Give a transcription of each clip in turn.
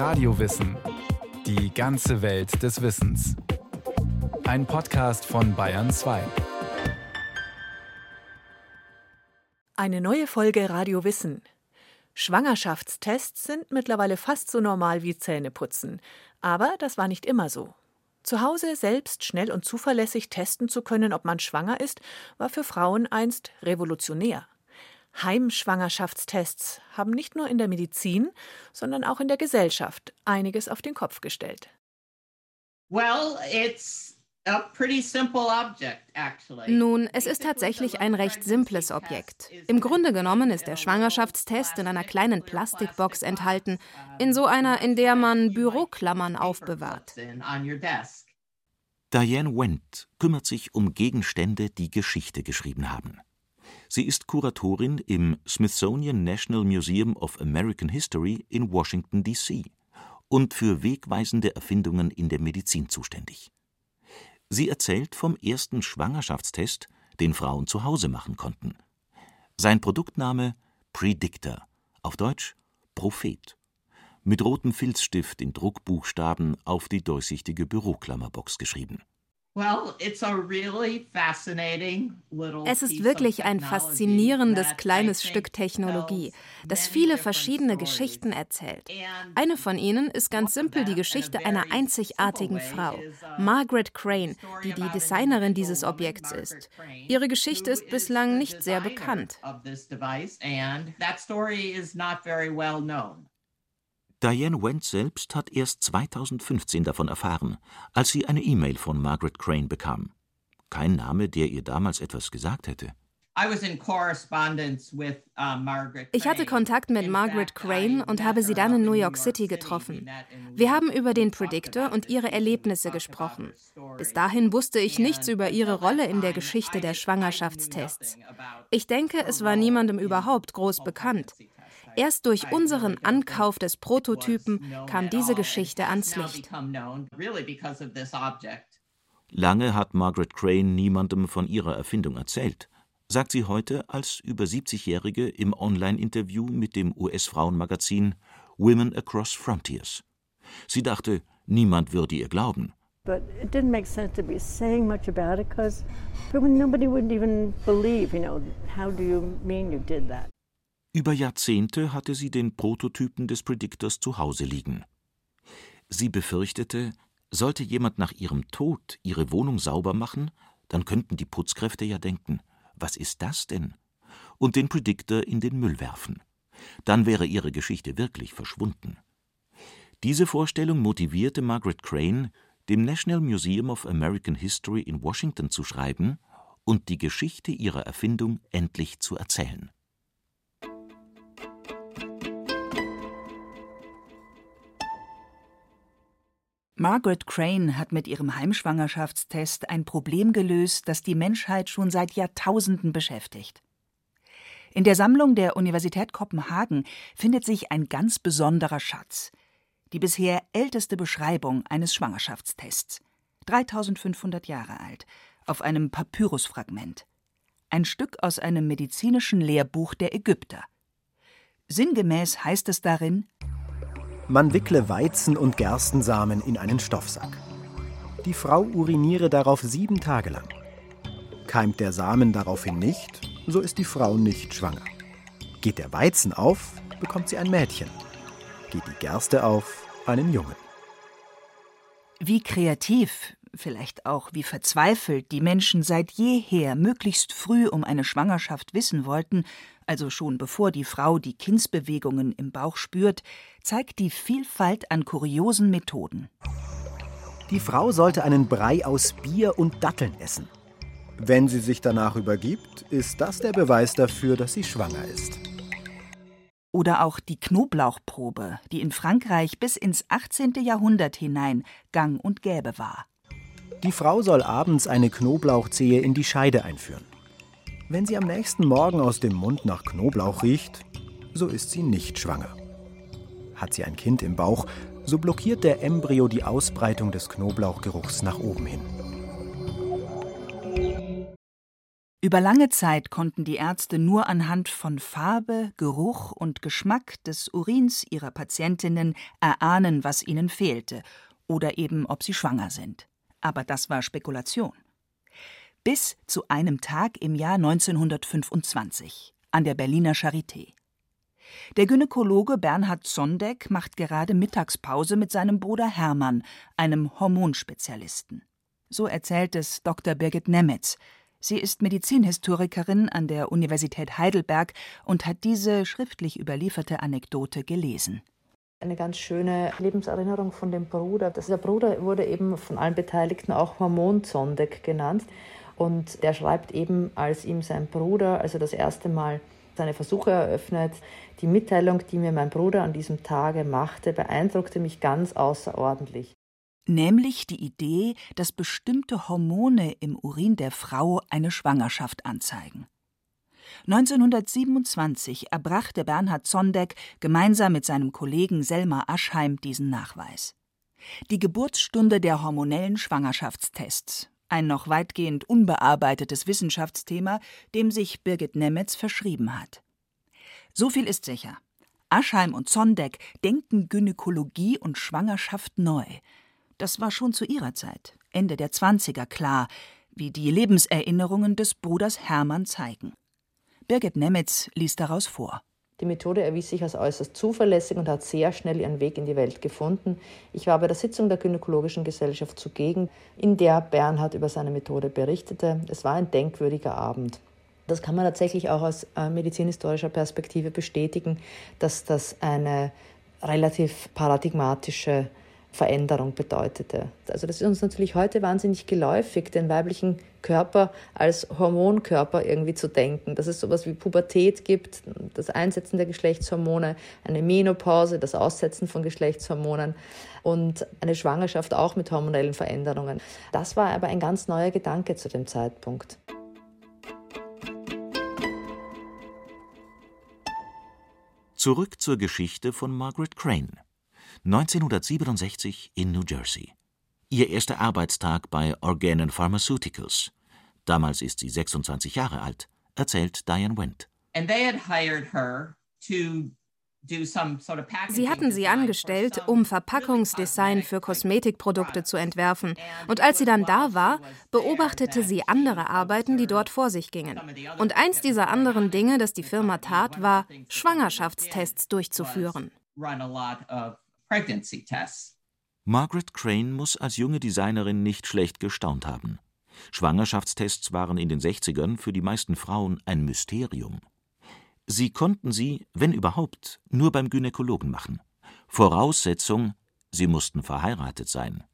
Radiowissen. Die ganze Welt des Wissens. Ein Podcast von Bayern 2. Eine neue Folge Radio Wissen. Schwangerschaftstests sind mittlerweile fast so normal wie Zähneputzen. Aber das war nicht immer so. Zu Hause selbst schnell und zuverlässig testen zu können, ob man schwanger ist, war für Frauen einst revolutionär. Heimschwangerschaftstests haben nicht nur in der Medizin, sondern auch in der Gesellschaft einiges auf den Kopf gestellt. Well, it's nun, es ist tatsächlich ein recht simples Objekt. Im Grunde genommen ist der Schwangerschaftstest in einer kleinen Plastikbox enthalten, in so einer, in der man Büroklammern aufbewahrt. Diane Wendt kümmert sich um Gegenstände, die Geschichte geschrieben haben. Sie ist Kuratorin im Smithsonian National Museum of American History in Washington, D.C. und für wegweisende Erfindungen in der Medizin zuständig. Sie erzählt vom ersten Schwangerschaftstest, den Frauen zu Hause machen konnten. Sein Produktname Predictor, auf Deutsch Prophet, mit rotem Filzstift in Druckbuchstaben auf die durchsichtige Büroklammerbox geschrieben es ist wirklich ein faszinierendes kleines Stück Technologie, das viele verschiedene Geschichten erzählt. Eine von ihnen ist ganz simpel die Geschichte einer einzigartigen Frau, Margaret Crane, die die Designerin dieses Objekts ist. Ihre Geschichte ist bislang nicht sehr bekannt. Diane Wendt selbst hat erst 2015 davon erfahren, als sie eine E-Mail von Margaret Crane bekam. Kein Name, der ihr damals etwas gesagt hätte. Uh, ich hatte Kontakt mit Margaret Crane und habe sie dann in New York City getroffen. Wir haben über den Predictor und ihre Erlebnisse gesprochen. Bis dahin wusste ich nichts über ihre Rolle in der Geschichte der Schwangerschaftstests. Ich denke, es war niemandem überhaupt groß bekannt. Erst durch unseren Ankauf des Prototypen kam diese Geschichte ans Licht. Lange hat Margaret Crane niemandem von ihrer Erfindung erzählt, sagt sie heute als über 70-Jährige im Online-Interview mit dem US-Frauenmagazin Women Across Frontiers. Sie dachte, niemand würde ihr glauben. But it didn't make sense to be saying much about it because nobody would even believe, you know, how do you mean you did that? Über Jahrzehnte hatte sie den Prototypen des Predictors zu Hause liegen. Sie befürchtete, sollte jemand nach ihrem Tod ihre Wohnung sauber machen, dann könnten die Putzkräfte ja denken, was ist das denn? Und den Predictor in den Müll werfen. Dann wäre ihre Geschichte wirklich verschwunden. Diese Vorstellung motivierte Margaret Crane, dem National Museum of American History in Washington zu schreiben und die Geschichte ihrer Erfindung endlich zu erzählen. Margaret Crane hat mit ihrem Heimschwangerschaftstest ein Problem gelöst, das die Menschheit schon seit Jahrtausenden beschäftigt. In der Sammlung der Universität Kopenhagen findet sich ein ganz besonderer Schatz. Die bisher älteste Beschreibung eines Schwangerschaftstests. 3500 Jahre alt, auf einem Papyrusfragment. Ein Stück aus einem medizinischen Lehrbuch der Ägypter. Sinngemäß heißt es darin: man wickle Weizen- und Gerstensamen in einen Stoffsack. Die Frau uriniere darauf sieben Tage lang. Keimt der Samen daraufhin nicht, so ist die Frau nicht schwanger. Geht der Weizen auf, bekommt sie ein Mädchen. Geht die Gerste auf, einen Jungen. Wie kreativ, vielleicht auch wie verzweifelt die Menschen seit jeher möglichst früh um eine Schwangerschaft wissen wollten, also schon bevor die Frau die Kindsbewegungen im Bauch spürt, zeigt die Vielfalt an kuriosen Methoden. Die Frau sollte einen Brei aus Bier und Datteln essen. Wenn sie sich danach übergibt, ist das der Beweis dafür, dass sie schwanger ist. Oder auch die Knoblauchprobe, die in Frankreich bis ins 18. Jahrhundert hinein gang und gäbe war. Die Frau soll abends eine Knoblauchzehe in die Scheide einführen. Wenn sie am nächsten Morgen aus dem Mund nach Knoblauch riecht, so ist sie nicht schwanger. Hat sie ein Kind im Bauch, so blockiert der Embryo die Ausbreitung des Knoblauchgeruchs nach oben hin. Über lange Zeit konnten die Ärzte nur anhand von Farbe, Geruch und Geschmack des Urins ihrer Patientinnen erahnen, was ihnen fehlte oder eben ob sie schwanger sind. Aber das war Spekulation. Bis zu einem Tag im Jahr 1925 an der Berliner Charité. Der Gynäkologe Bernhard Zondeck macht gerade Mittagspause mit seinem Bruder Hermann, einem Hormonspezialisten. So erzählt es Dr. Birgit Nemetz, Sie ist Medizinhistorikerin an der Universität Heidelberg und hat diese schriftlich überlieferte Anekdote gelesen. Eine ganz schöne Lebenserinnerung von dem Bruder. Der Bruder wurde eben von allen Beteiligten auch Hormonzondek genannt. Und der schreibt eben, als ihm sein Bruder, also das erste Mal seine Versuche eröffnet, die Mitteilung, die mir mein Bruder an diesem Tage machte, beeindruckte mich ganz außerordentlich nämlich die Idee, dass bestimmte Hormone im Urin der Frau eine Schwangerschaft anzeigen. 1927 erbrachte Bernhard Zondeck gemeinsam mit seinem Kollegen Selma Aschheim diesen Nachweis. Die Geburtsstunde der hormonellen Schwangerschaftstests, ein noch weitgehend unbearbeitetes Wissenschaftsthema, dem sich Birgit Nemetz verschrieben hat. So viel ist sicher. Aschheim und Zondeck denken Gynäkologie und Schwangerschaft neu, das war schon zu ihrer Zeit, Ende der Zwanziger, klar, wie die Lebenserinnerungen des Bruders Hermann zeigen. Birgit Nemetz liest daraus vor. Die Methode erwies sich als äußerst zuverlässig und hat sehr schnell ihren Weg in die Welt gefunden. Ich war bei der Sitzung der Gynäkologischen Gesellschaft zugegen, in der Bernhard über seine Methode berichtete. Es war ein denkwürdiger Abend. Das kann man tatsächlich auch aus äh, medizinhistorischer Perspektive bestätigen, dass das eine relativ paradigmatische Veränderung bedeutete. Also das ist uns natürlich heute wahnsinnig geläufig, den weiblichen Körper als Hormonkörper irgendwie zu denken, dass es sowas wie Pubertät gibt, das Einsetzen der Geschlechtshormone, eine Menopause, das Aussetzen von Geschlechtshormonen und eine Schwangerschaft auch mit hormonellen Veränderungen. Das war aber ein ganz neuer Gedanke zu dem Zeitpunkt. Zurück zur Geschichte von Margaret Crane. 1967 in New Jersey. Ihr erster Arbeitstag bei Organon Pharmaceuticals. Damals ist sie 26 Jahre alt, erzählt Diane Wendt. Sie hatten sie angestellt, um Verpackungsdesign für Kosmetikprodukte zu entwerfen. Und als sie dann da war, beobachtete sie andere Arbeiten, die dort vor sich gingen. Und eins dieser anderen Dinge, das die Firma tat, war, Schwangerschaftstests durchzuführen pregnancy tests. Margaret Crane muss als junge Designerin nicht schlecht gestaunt haben. Schwangerschaftstests waren in den 60ern für die meisten Frauen ein Mysterium. Sie konnten sie, wenn überhaupt, nur beim Gynäkologen machen. Voraussetzung, sie mussten verheiratet sein.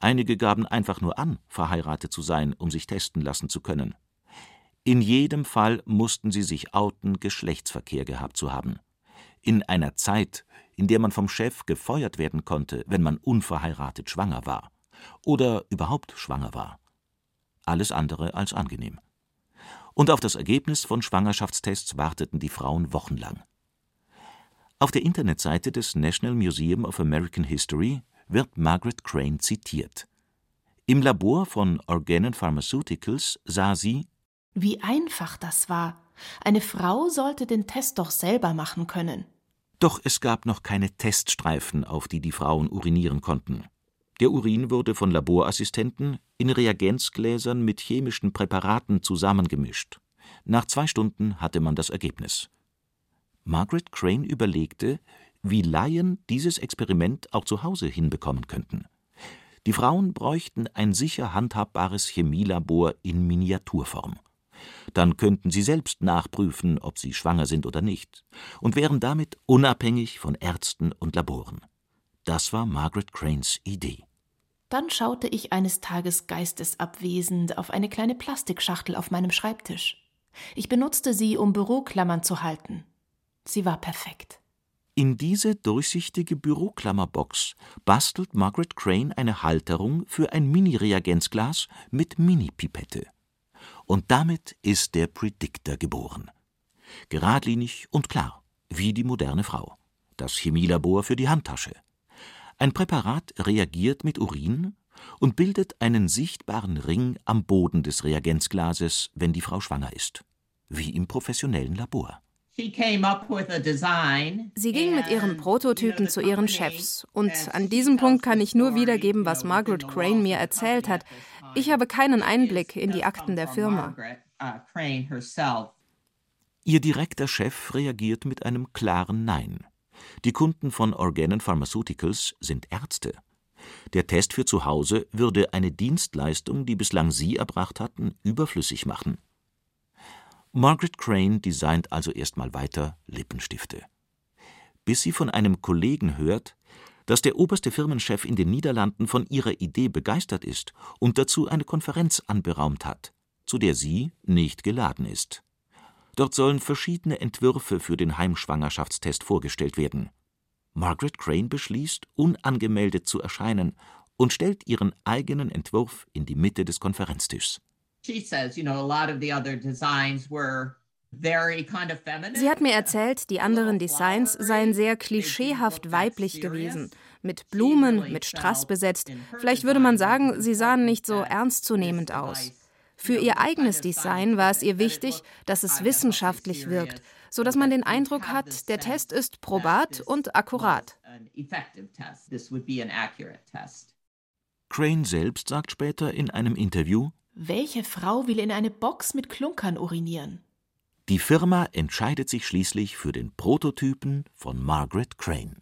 Einige gaben einfach nur an, verheiratet zu sein, um sich testen lassen zu können. In jedem Fall mussten sie sich outen, Geschlechtsverkehr gehabt zu haben. In einer Zeit, in der man vom Chef gefeuert werden konnte, wenn man unverheiratet schwanger war oder überhaupt schwanger war. Alles andere als angenehm. Und auf das Ergebnis von Schwangerschaftstests warteten die Frauen wochenlang. Auf der Internetseite des National Museum of American History wird Margaret Crane zitiert. Im Labor von Organon Pharmaceuticals sah sie, wie einfach das war. Eine Frau sollte den Test doch selber machen können. Doch es gab noch keine Teststreifen, auf die die Frauen urinieren konnten. Der Urin wurde von Laborassistenten in Reagenzgläsern mit chemischen Präparaten zusammengemischt. Nach zwei Stunden hatte man das Ergebnis. Margaret Crane überlegte, wie Laien dieses Experiment auch zu Hause hinbekommen könnten. Die Frauen bräuchten ein sicher handhabbares Chemielabor in Miniaturform. Dann könnten sie selbst nachprüfen, ob sie schwanger sind oder nicht, und wären damit unabhängig von Ärzten und Laboren. Das war Margaret Cranes Idee. Dann schaute ich eines Tages geistesabwesend auf eine kleine Plastikschachtel auf meinem Schreibtisch. Ich benutzte sie, um Büroklammern zu halten. Sie war perfekt. In diese durchsichtige Büroklammerbox bastelt Margaret Crane eine Halterung für ein Mini-Reagenzglas mit Mini-Pipette. Und damit ist der Predictor geboren. Geradlinig und klar, wie die moderne Frau. Das Chemielabor für die Handtasche. Ein Präparat reagiert mit Urin und bildet einen sichtbaren Ring am Boden des Reagenzglases, wenn die Frau schwanger ist, wie im professionellen Labor. Sie ging mit ihrem Prototypen zu ihren Chefs. Und an diesem Punkt kann ich nur wiedergeben, was Margaret Crane mir erzählt hat. Ich habe keinen Einblick in die Akten der Firma. Ihr direkter Chef reagiert mit einem klaren Nein. Die Kunden von Organon Pharmaceuticals sind Ärzte. Der Test für zu Hause würde eine Dienstleistung, die bislang Sie erbracht hatten, überflüssig machen. Margaret Crane designt also erstmal weiter Lippenstifte. Bis sie von einem Kollegen hört, dass der oberste Firmenchef in den Niederlanden von ihrer Idee begeistert ist und dazu eine Konferenz anberaumt hat, zu der sie nicht geladen ist. Dort sollen verschiedene Entwürfe für den Heimschwangerschaftstest vorgestellt werden. Margaret Crane beschließt, unangemeldet zu erscheinen und stellt ihren eigenen Entwurf in die Mitte des Konferenztischs. Sie hat mir erzählt, die anderen Designs seien sehr klischeehaft weiblich gewesen, mit Blumen, mit Strass besetzt. Vielleicht würde man sagen, sie sahen nicht so ernstzunehmend aus. Für ihr eigenes Design war es ihr wichtig, dass es wissenschaftlich wirkt, so dass man den Eindruck hat, der Test ist probat und akkurat. Crane selbst sagt später in einem Interview, welche Frau will in eine Box mit Klunkern urinieren? Die Firma entscheidet sich schließlich für den Prototypen von Margaret Crane.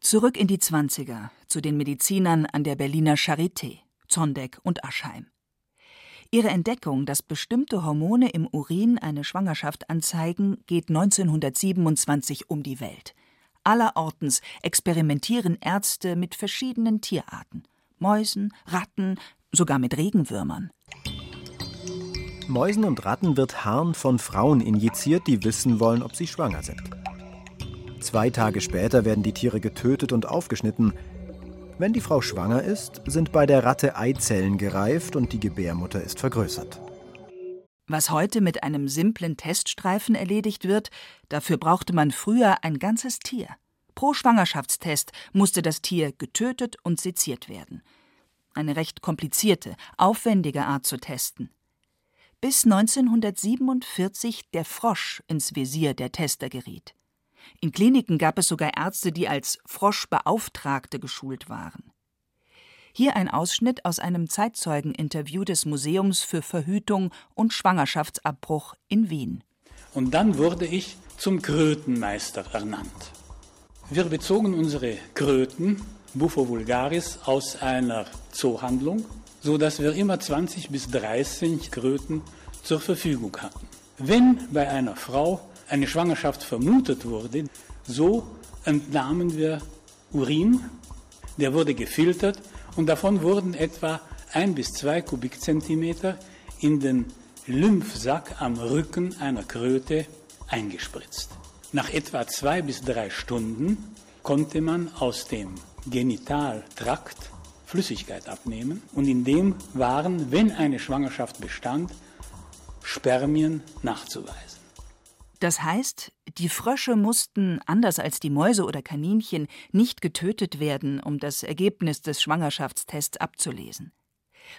Zurück in die Zwanziger, zu den Medizinern an der Berliner Charité, Zondeck und Aschheim. Ihre Entdeckung, dass bestimmte Hormone im Urin eine Schwangerschaft anzeigen, geht 1927 um die Welt. Allerortens experimentieren Ärzte mit verschiedenen Tierarten: Mäusen, Ratten, sogar mit Regenwürmern. Mäusen und Ratten wird Harn von Frauen injiziert, die wissen wollen, ob sie schwanger sind. Zwei Tage später werden die Tiere getötet und aufgeschnitten. Wenn die Frau schwanger ist, sind bei der Ratte Eizellen gereift und die Gebärmutter ist vergrößert. Was heute mit einem simplen Teststreifen erledigt wird, dafür brauchte man früher ein ganzes Tier. Pro Schwangerschaftstest musste das Tier getötet und seziert werden. Eine recht komplizierte, aufwendige Art zu testen. Bis 1947 der Frosch ins Visier der Tester geriet. In Kliniken gab es sogar Ärzte, die als Froschbeauftragte geschult waren. Hier ein Ausschnitt aus einem Zeitzeugeninterview des Museums für Verhütung und Schwangerschaftsabbruch in Wien. Und dann wurde ich zum Krötenmeister ernannt. Wir bezogen unsere Kröten, Buffo vulgaris, aus einer Zoohandlung, so dass wir immer 20 bis 30 Kröten zur Verfügung hatten. Wenn bei einer Frau eine Schwangerschaft vermutet wurde, so entnahmen wir Urin, der wurde gefiltert und davon wurden etwa ein bis zwei Kubikzentimeter in den Lymphsack am Rücken einer Kröte eingespritzt. Nach etwa zwei bis drei Stunden konnte man aus dem Genitaltrakt Flüssigkeit abnehmen und in dem waren, wenn eine Schwangerschaft bestand, Spermien nachzuweisen. Das heißt, die Frösche mussten, anders als die Mäuse oder Kaninchen, nicht getötet werden, um das Ergebnis des Schwangerschaftstests abzulesen.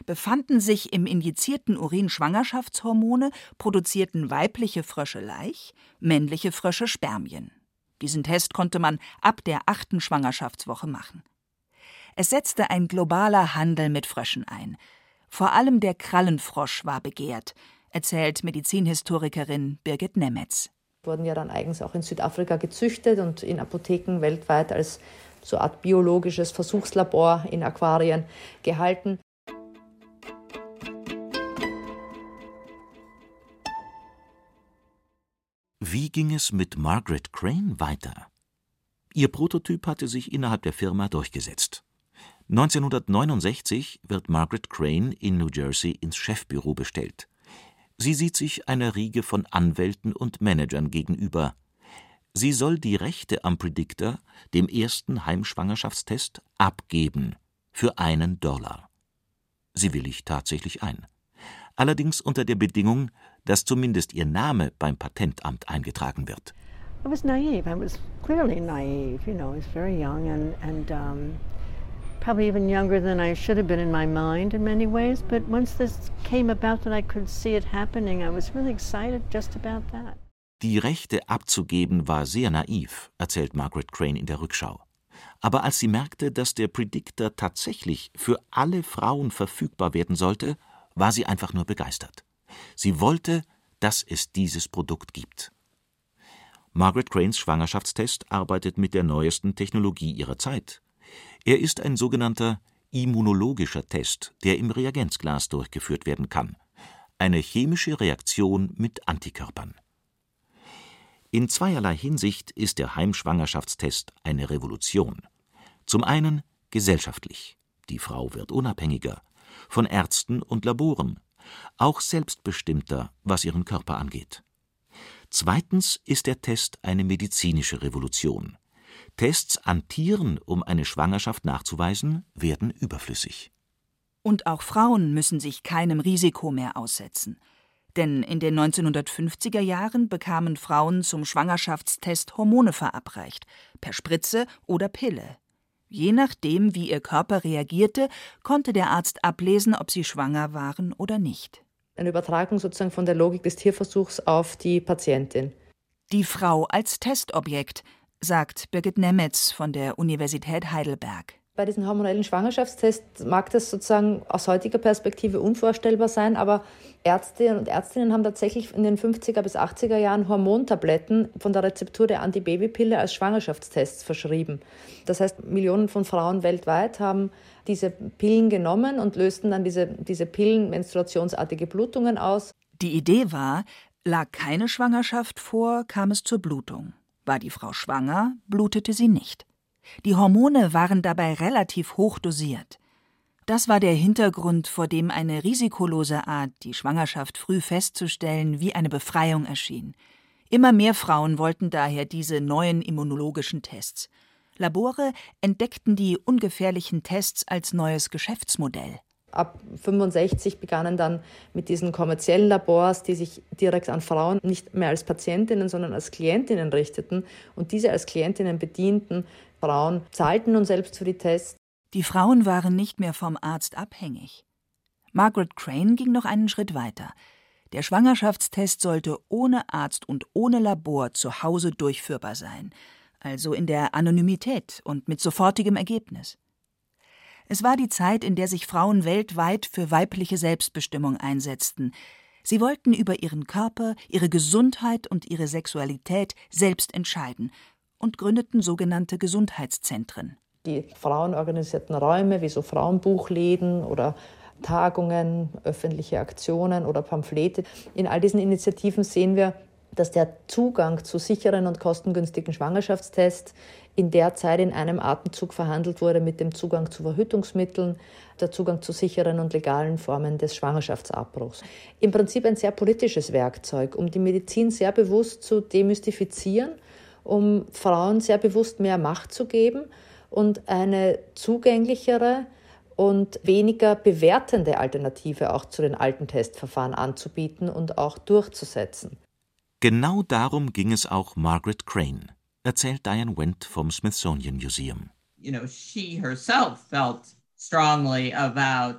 Befanden sich im injizierten Urin Schwangerschaftshormone, produzierten weibliche Frösche Laich, männliche Frösche Spermien. Diesen Test konnte man ab der achten Schwangerschaftswoche machen. Es setzte ein globaler Handel mit Fröschen ein. Vor allem der Krallenfrosch war begehrt, erzählt Medizinhistorikerin Birgit Nemetz. Wurden ja dann eigens auch in Südafrika gezüchtet und in Apotheken weltweit als so Art biologisches Versuchslabor in Aquarien gehalten. Wie ging es mit Margaret Crane weiter? Ihr Prototyp hatte sich innerhalb der Firma durchgesetzt. 1969 wird Margaret Crane in New Jersey ins Chefbüro bestellt. Sie sieht sich einer Riege von Anwälten und Managern gegenüber. Sie soll die Rechte am Predictor, dem ersten Heimschwangerschaftstest, abgeben für einen Dollar. Sie willigt tatsächlich ein. Allerdings unter der Bedingung, dass zumindest ihr Name beim Patentamt eingetragen wird. I was naive. I was clearly naive. You know, I was very young and and um, probably even younger than I should have been in my mind in many ways. But once this came about that I could see it happening, I was really excited just about that. Die Rechte abzugeben war sehr naiv, erzählt Margaret Crane in der Rückschau. Aber als sie merkte, dass der Predictor tatsächlich für alle Frauen verfügbar werden sollte, war sie einfach nur begeistert. Sie wollte, dass es dieses Produkt gibt. Margaret Cranes Schwangerschaftstest arbeitet mit der neuesten Technologie ihrer Zeit. Er ist ein sogenannter immunologischer Test, der im Reagenzglas durchgeführt werden kann. Eine chemische Reaktion mit Antikörpern. In zweierlei Hinsicht ist der Heimschwangerschaftstest eine Revolution. Zum einen gesellschaftlich. Die Frau wird unabhängiger von Ärzten und Laboren, auch selbstbestimmter, was ihren Körper angeht. Zweitens ist der Test eine medizinische Revolution. Tests an Tieren, um eine Schwangerschaft nachzuweisen, werden überflüssig. Und auch Frauen müssen sich keinem Risiko mehr aussetzen. Denn in den 1950er Jahren bekamen Frauen zum Schwangerschaftstest Hormone verabreicht, per Spritze oder Pille. Je nachdem, wie ihr Körper reagierte, konnte der Arzt ablesen, ob sie schwanger waren oder nicht eine Übertragung sozusagen von der Logik des Tierversuchs auf die Patientin. Die Frau als Testobjekt, sagt Birgit Nemetz von der Universität Heidelberg. Bei diesen hormonellen Schwangerschaftstests mag das sozusagen aus heutiger Perspektive unvorstellbar sein, aber Ärzte und Ärztinnen haben tatsächlich in den 50er bis 80er Jahren Hormontabletten von der Rezeptur der Antibabypille als Schwangerschaftstests verschrieben. Das heißt, Millionen von Frauen weltweit haben diese Pillen genommen und lösten dann diese, diese Pillen menstruationsartige Blutungen aus. Die Idee war, lag keine Schwangerschaft vor, kam es zur Blutung. War die Frau schwanger, blutete sie nicht. Die Hormone waren dabei relativ hoch dosiert. Das war der Hintergrund, vor dem eine risikolose Art, die Schwangerschaft früh festzustellen, wie eine Befreiung erschien. Immer mehr Frauen wollten daher diese neuen immunologischen Tests. Labore entdeckten die ungefährlichen Tests als neues Geschäftsmodell. Ab 65 begannen dann mit diesen kommerziellen Labors, die sich direkt an Frauen nicht mehr als Patientinnen, sondern als Klientinnen richteten und diese als Klientinnen bedienten, Frauen zahlten nun selbst für die Tests. Die Frauen waren nicht mehr vom Arzt abhängig. Margaret Crane ging noch einen Schritt weiter. Der Schwangerschaftstest sollte ohne Arzt und ohne Labor zu Hause durchführbar sein, also in der Anonymität und mit sofortigem Ergebnis. Es war die Zeit, in der sich Frauen weltweit für weibliche Selbstbestimmung einsetzten. Sie wollten über ihren Körper, ihre Gesundheit und ihre Sexualität selbst entscheiden und gründeten sogenannte Gesundheitszentren. Die frauenorganisierten Räume wie so Frauenbuchläden oder Tagungen, öffentliche Aktionen oder Pamphlete. In all diesen Initiativen sehen wir, dass der Zugang zu sicheren und kostengünstigen Schwangerschaftstests in der Zeit in einem Atemzug verhandelt wurde mit dem Zugang zu Verhütungsmitteln, der Zugang zu sicheren und legalen Formen des Schwangerschaftsabbruchs. Im Prinzip ein sehr politisches Werkzeug, um die Medizin sehr bewusst zu demystifizieren um Frauen sehr bewusst mehr Macht zu geben und eine zugänglichere und weniger bewertende Alternative auch zu den alten Testverfahren anzubieten und auch durchzusetzen. Genau darum ging es auch Margaret Crane, erzählt Diane Wendt vom Smithsonian Museum. You know, she herself felt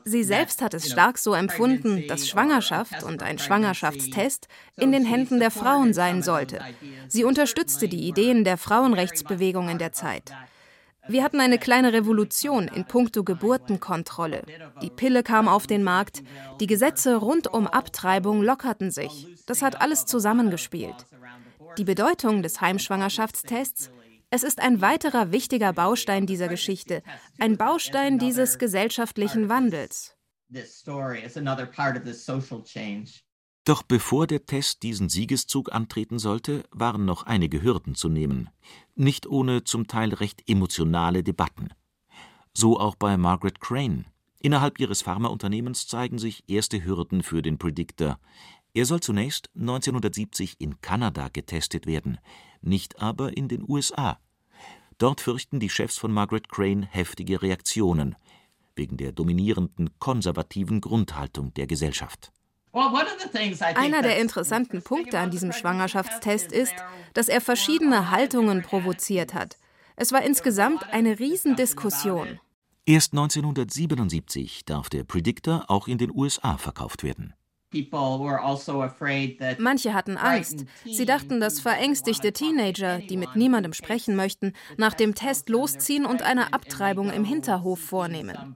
Sie selbst hat es stark so empfunden, dass Schwangerschaft und ein Schwangerschaftstest in den Händen der Frauen sein sollte. Sie unterstützte die Ideen der Frauenrechtsbewegung in der Zeit. Wir hatten eine kleine Revolution in puncto Geburtenkontrolle. Die Pille kam auf den Markt, die Gesetze rund um Abtreibung lockerten sich. Das hat alles zusammengespielt. Die Bedeutung des Heimschwangerschaftstests es ist ein weiterer wichtiger Baustein dieser Geschichte, ein Baustein dieses gesellschaftlichen Wandels. Doch bevor der Test diesen Siegeszug antreten sollte, waren noch einige Hürden zu nehmen, nicht ohne zum Teil recht emotionale Debatten. So auch bei Margaret Crane. Innerhalb ihres Pharmaunternehmens zeigen sich erste Hürden für den Predictor. Er soll zunächst 1970 in Kanada getestet werden, nicht aber in den USA. Dort fürchten die Chefs von Margaret Crane heftige Reaktionen wegen der dominierenden konservativen Grundhaltung der Gesellschaft. Einer der interessanten Punkte an diesem Schwangerschaftstest ist, dass er verschiedene Haltungen provoziert hat. Es war insgesamt eine Riesendiskussion. Erst 1977 darf der Predictor auch in den USA verkauft werden. Also Manche hatten Angst. Sie dachten, dass verängstigte Teenager, die mit niemandem sprechen möchten, nach dem Test losziehen und eine Abtreibung im Hinterhof vornehmen.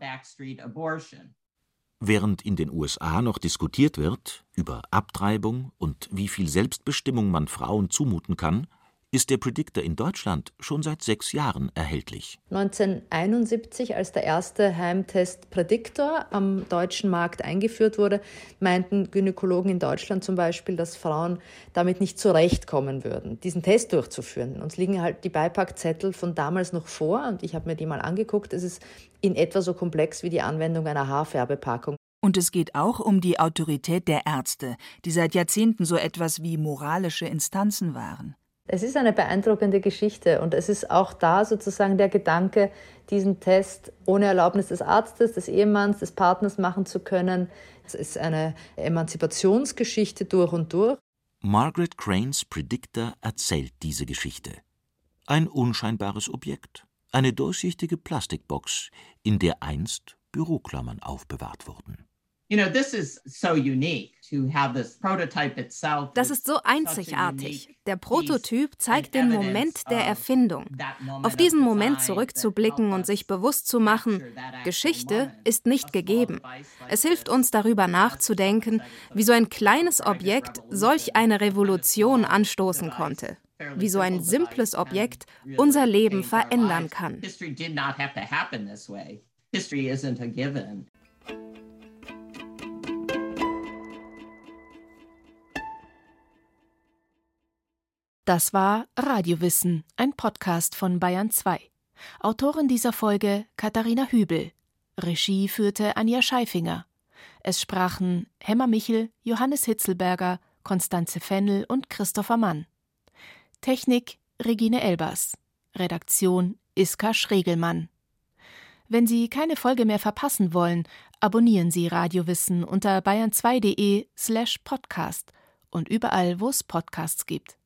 Während in den USA noch diskutiert wird über Abtreibung und wie viel Selbstbestimmung man Frauen zumuten kann, ist der Predictor in Deutschland schon seit sechs Jahren erhältlich. 1971, als der erste Heimtest Predictor am deutschen Markt eingeführt wurde, meinten Gynäkologen in Deutschland zum Beispiel, dass Frauen damit nicht zurechtkommen würden, diesen Test durchzuführen. Uns liegen halt die Beipackzettel von damals noch vor und ich habe mir die mal angeguckt. Es ist in etwa so komplex wie die Anwendung einer Haarfärbepackung. Und es geht auch um die Autorität der Ärzte, die seit Jahrzehnten so etwas wie moralische Instanzen waren. Es ist eine beeindruckende Geschichte und es ist auch da sozusagen der Gedanke, diesen Test ohne Erlaubnis des Arztes, des Ehemanns, des Partners machen zu können. Es ist eine Emanzipationsgeschichte durch und durch. Margaret Cranes Predictor erzählt diese Geschichte. Ein unscheinbares Objekt, eine durchsichtige Plastikbox, in der einst Büroklammern aufbewahrt wurden. Das ist so einzigartig. Der Prototyp zeigt den Moment der Erfindung. Auf diesen Moment zurückzublicken und sich bewusst zu machen, Geschichte ist nicht gegeben. Es hilft uns darüber nachzudenken, wie so ein kleines Objekt solch eine Revolution anstoßen konnte wie so ein simples Objekt unser Leben verändern kann. Das war Radiowissen, ein Podcast von Bayern 2. Autorin dieser Folge Katharina Hübel. Regie führte Anja Scheifinger. Es sprachen Hemmer Michel, Johannes Hitzelberger, Konstanze Fennel und Christopher Mann. Technik Regine Elbers. Redaktion Iska Schregelmann. Wenn Sie keine Folge mehr verpassen wollen, abonnieren Sie Radiowissen unter bayern2.de slash podcast und überall, wo es Podcasts gibt.